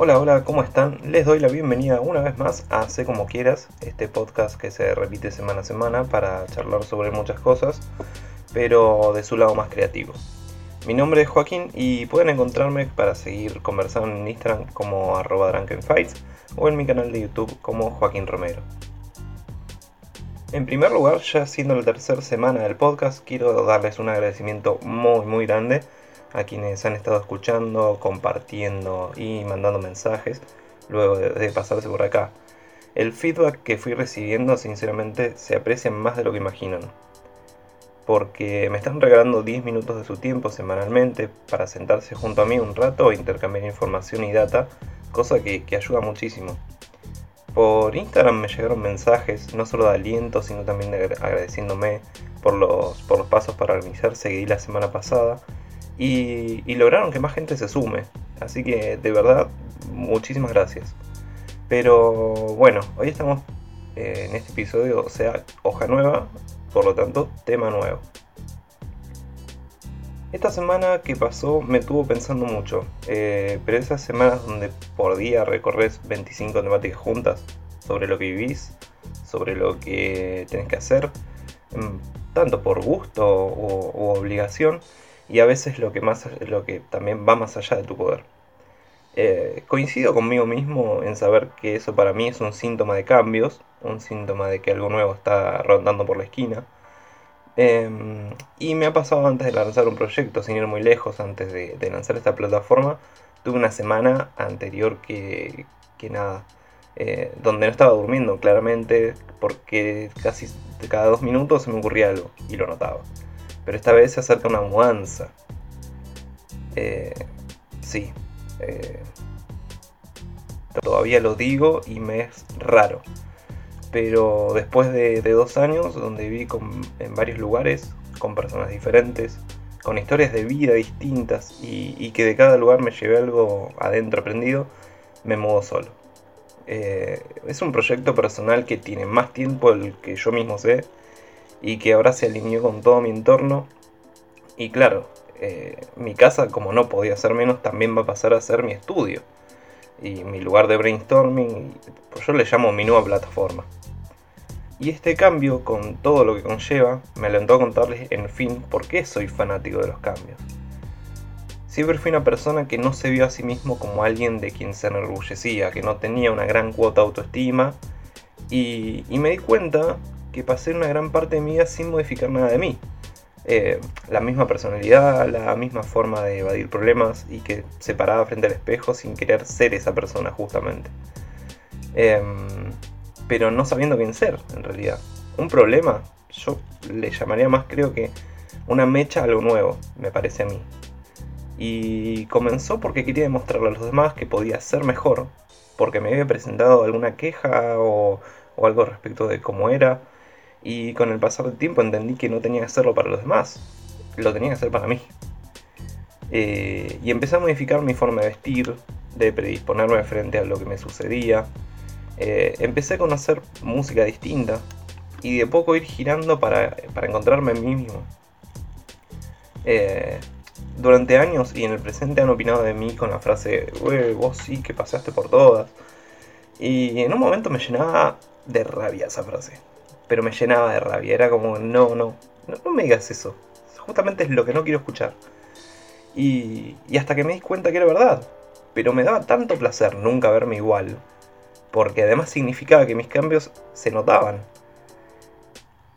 Hola, hola, ¿cómo están? Les doy la bienvenida una vez más a Sé Como Quieras, este podcast que se repite semana a semana para charlar sobre muchas cosas, pero de su lado más creativo. Mi nombre es Joaquín y pueden encontrarme para seguir conversando en Instagram como arroba o en mi canal de YouTube como Joaquín Romero. En primer lugar, ya siendo la tercera semana del podcast, quiero darles un agradecimiento muy muy grande a quienes han estado escuchando, compartiendo y mandando mensajes luego de, pasarse por acá. El feedback que fui recibiendo sinceramente se aprecia más de lo que imaginan. Porque me están regalando 10 minutos de su tiempo semanalmente para sentarse junto a mí un rato e intercambiar información y data, cosa que, ayuda muchísimo. Por Instagram me llegaron mensajes no solo de aliento, sino también de agradeciéndome por los, por los pasos para organizar Seguí la semana pasada y, lograron que más gente se sume. Así que de verdad, muchísimas gracias. Pero bueno, hoy estamos eh, en este episodio, o sea, hoja nueva, por lo tanto, tema nuevo. Esta semana que pasó me tuvo pensando mucho, eh, pero esas semanas donde por día recorres 25 temáticas juntas sobre lo que vivís, sobre lo que tenés que hacer, mm, tanto por gusto u obligación, y a veces lo que, más, lo que también va más allá de tu poder. Eh, coincido conmigo mismo en saber que eso para mí es un síntoma de cambios, un síntoma de que algo nuevo está rondando por la esquina. Em, y me ha pasado antes de lanzar un proyecto, sin ir muy lejos, antes de, lanzar esta plataforma, tuve una semana anterior que, que nada, eh, donde no estaba durmiendo claramente, porque casi cada dos minutos se me ocurría algo y lo notaba. Pero esta vez se acerca una mudanza. Eh, sí. Eh, todavía lo digo y me es raro. Pero después de, dos años donde viví en varios lugares, con personas diferentes, con historias de vida distintas y, que de cada lugar me llevé algo adentro aprendido, me mudo solo. Eh, es un proyecto personal que tiene más tiempo del que yo mismo sé y que ahora se alineó con todo mi entorno. Y claro, eh, mi casa, como no podía ser menos, también va a pasar a ser mi estudio y mi lugar de brainstorming, pues yo le llamo mi nueva plataforma. Y este cambio, con todo lo que conlleva, me alentó a contarles en fin por qué soy fanático de los cambios. Siempre fui una persona que no se vio a sí mismo como alguien de quien se enorgullecía, que no tenía una gran cuota de autoestima, y, y me di cuenta que pasé una gran parte de mi vida sin modificar nada de mí. Eh, la misma personalidad, la misma forma de evadir problemas y que se paraba frente al espejo sin querer ser esa persona justamente. Em, pero no sabiendo quién ser en realidad. Un problema, yo le llamaría más creo que una mecha a lo nuevo, me parece a mí. Y comenzó porque quería demostrarle a los demás que podía ser mejor, porque me había presentado alguna queja o, o algo respecto de cómo era y con el pasar del tiempo entendí que no tenía que hacerlo para los demás, lo tenía que hacer para mí. Eh, y empecé a modificar mi forma de vestir, de predisponerme frente a lo que me sucedía. Eh, empecé a conocer música distinta y de poco ir girando para, encontrarme en mí mismo. Eh, durante años y en el presente han opinado de mí con la frase, vos sí que pasaste por todas. Y en un momento me llenaba de rabia esa frase pero me llenaba de rabia. Era como, no, no, no, me digas eso. Justamente es lo que no quiero escuchar. Y, hasta que me di cuenta que era verdad. Pero me daba tanto placer nunca verme igual. Porque además significaba que mis cambios se notaban.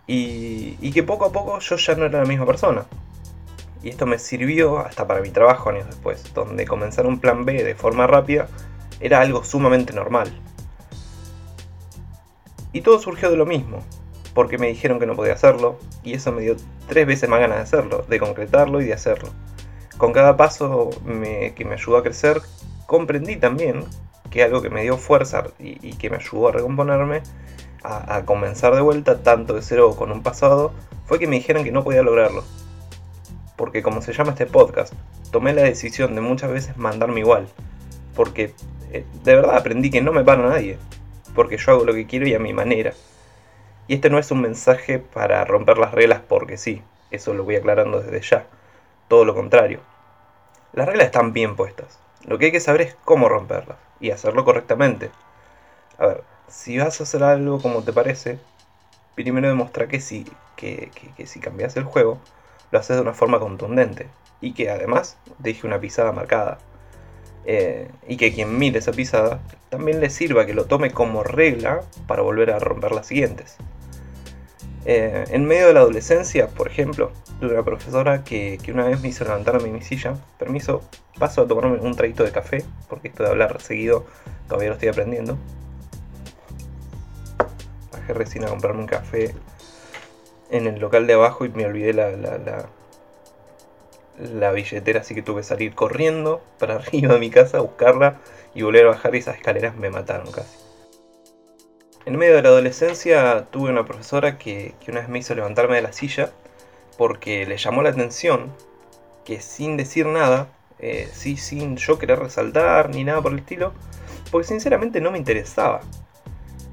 Y, y que poco a poco yo ya no era la misma persona. Y esto me sirvió hasta para mi trabajo años después, donde comenzar un plan B de forma rápida era algo sumamente normal. Y todo surgió de lo mismo, porque me dijeron que no podía hacerlo, y eso me dio tres veces más ganas de hacerlo, de concretarlo y de hacerlo. Con cada paso que me ayudó a crecer, comprendí también que algo que me dio fuerza y, que me ayudó a recomponerme, a, comenzar de vuelta, tanto de cero con un pasado, fue que me dijeron que no podía lograrlo. Porque como se llama este podcast, tomé la decisión de muchas veces mandarme igual. Porque eh, de verdad aprendí que no me para nadie. Porque yo hago lo que quiero y a mi manera. Y este no es un mensaje para romper las reglas porque sí, eso lo voy aclarando desde ya. Todo lo contrario. Las reglas están bien puestas. Lo que hay que saber es cómo romperlas y hacerlo correctamente. A ver, si vas a hacer algo como te parece, primero demuestra que si, que, si cambias el juego, lo haces de una forma contundente y que además deje una pisada marcada. Eh, y que quien mire esa pisada también le sirva que lo tome como regla para volver a romper las siguientes. Eh, en medio de la adolescencia, por ejemplo, tuve una profesora que, una vez me hizo levantarme en mi silla. Permiso, paso a tomarme un traguito de café, porque esto de hablar seguido todavía lo estoy aprendiendo. Bajé recién a comprarme un café en el local de abajo y me olvidé la, la, la, billetera, así que tuve que salir corriendo para arriba de mi casa a buscarla y volver a bajar y esas escaleras me mataron casi. En medio de la adolescencia tuve una profesora que, una vez me hizo levantarme de la silla porque le llamó la atención que sin decir nada, eh, sí, sin yo querer resaltar ni nada por el estilo, porque sinceramente no me interesaba.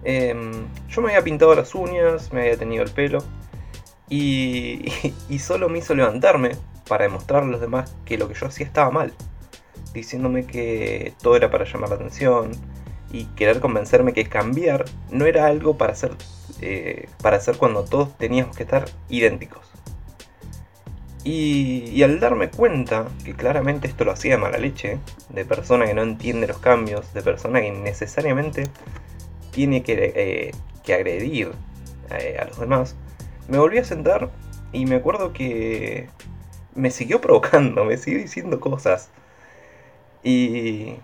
Em, yo me había pintado las uñas, me había tenido el pelo y, y, solo me hizo levantarme para demostrar a los demás que lo que yo hacía estaba mal, diciéndome que todo era para llamar la atención, y querer convencerme que cambiar no era algo para hacer, eh, para hacer cuando todos teníamos que estar idénticos. Y, al darme cuenta que claramente esto lo hacía mala leche, de persona que no entiende los cambios, de persona que necesariamente tiene que, eh, que agredir eh, a los demás, me volví a sentar y me acuerdo que me siguió provocando, me siguió diciendo cosas. Y,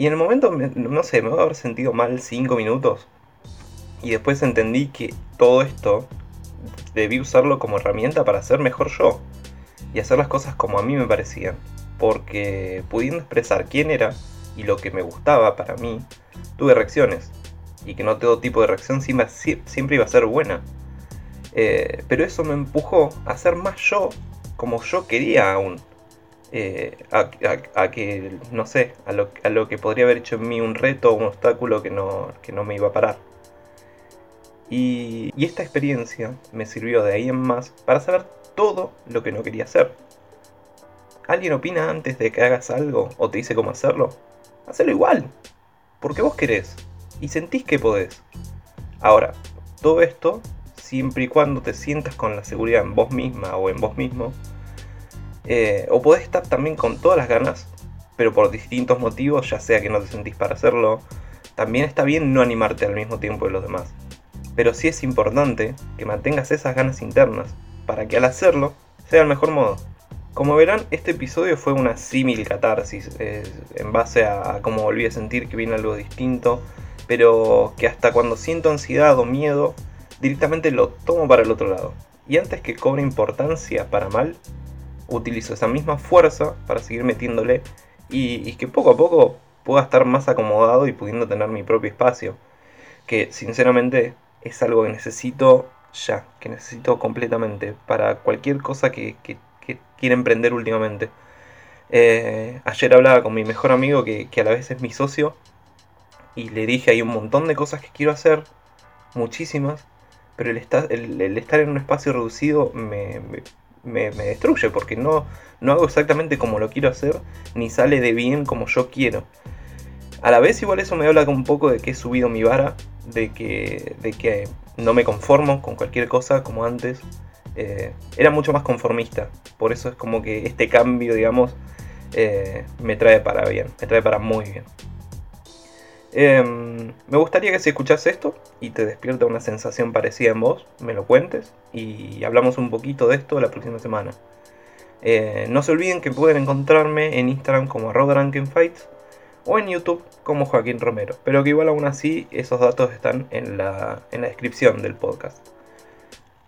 y en el momento, no sé, me voy a haber sentido mal 5 minutos. Y después entendí que todo esto debí usarlo como herramienta para ser mejor yo. Y hacer las cosas como a mí me parecían. Porque pudiendo expresar quién era y lo que me gustaba para mí, tuve reacciones. Y que no todo tipo de reacción siempre iba a ser buena. Eh, pero eso me empujó a ser más yo como yo quería aún. Eh, a, que, no sé, a lo, que podría haber hecho en mí un reto o un obstáculo que no, que no me iba a parar. Y, y, esta experiencia me sirvió de ahí en más para saber todo lo que no quería hacer. ¿Alguien opina antes de que hagas algo o te dice cómo hacerlo? Hacelo igual, porque vos querés y sentís que podés. Ahora, todo esto siempre y cuando te sientas con la seguridad en vos misma o en vos mismo eh, o podés estar también con todas las ganas, pero por distintos motivos, ya sea que no te sentís para hacerlo, también está bien no animarte al mismo tiempo de los demás. Pero sí es importante que mantengas esas ganas internas, para que al hacerlo sea el mejor modo. Como verán, este episodio fue una símil catarsis, en base a, cómo volví a sentir que viene algo distinto, pero que hasta cuando siento ansiedad o miedo, directamente lo tomo para el otro lado. Y antes que cobre importancia para mal, utilizo esa misma fuerza para seguir metiéndole y, que poco a poco pueda estar más acomodado y pudiendo tener mi propio espacio. Que sinceramente es algo que necesito ya, que necesito completamente para cualquier cosa que, que, quiera emprender últimamente. Eh, ayer hablaba con mi mejor amigo que, a la vez es mi socio y le dije hay un montón de cosas que quiero hacer, muchísimas, pero el, estar, el, estar en un espacio reducido me, destruye porque no, no hago exactamente como lo quiero hacer ni sale de bien como yo quiero. A la vez igual eso me habla un poco de que he subido mi vara, de que, de que no me conformo con cualquier cosa como antes. Eh, era mucho más conformista, por eso es como que este cambio, digamos, eh, me trae para bien, me trae para muy bien. Em, me gustaría que si escuchas esto y te despierta una sensación parecida en vos, me lo cuentes y hablamos un poquito de esto la próxima semana. Eh, no se olviden que pueden encontrarme en Instagram como Fights o en YouTube como Joaquín Romero, pero que igual aún así esos datos están en la, en la descripción del podcast.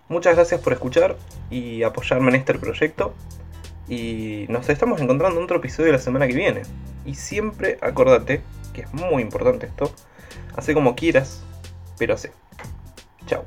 Muchas gracias por escuchar y apoyarme en este proyecto y nos estamos encontrando en otro episodio la semana que viene. Y siempre acordate que es muy importante esto. Hace como quieras, pero hace. Chao.